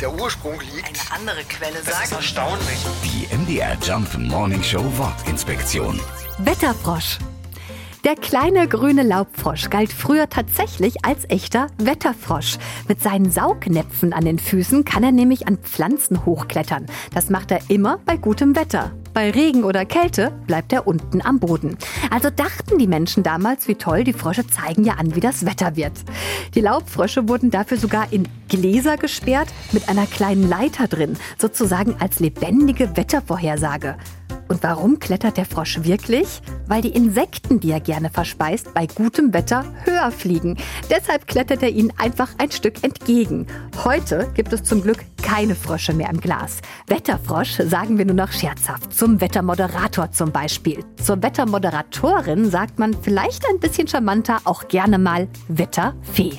der Ursprung liegt. Eine andere Quelle Das ist sagt. erstaunlich. Die MDR Jump Morning Show Wortinspektion. Wetterfrosch. Der kleine grüne Laubfrosch galt früher tatsächlich als echter Wetterfrosch. Mit seinen Saugnäpfen an den Füßen kann er nämlich an Pflanzen hochklettern. Das macht er immer bei gutem Wetter. Bei Regen oder Kälte bleibt er unten am Boden. Also dachten die Menschen damals, wie toll, die Frösche zeigen ja an, wie das Wetter wird. Die Laubfrösche wurden dafür sogar in Gläser gesperrt mit einer kleinen Leiter drin, sozusagen als lebendige Wettervorhersage. Und warum klettert der Frosch wirklich? Weil die Insekten, die er gerne verspeist, bei gutem Wetter höher fliegen. Deshalb klettert er ihnen einfach ein Stück entgegen. Heute gibt es zum Glück keine Frösche mehr im Glas. Wetterfrosch sagen wir nur noch scherzhaft. Zum Wettermoderator zum Beispiel. Zur Wettermoderatorin sagt man vielleicht ein bisschen charmanter auch gerne mal Wetterfee.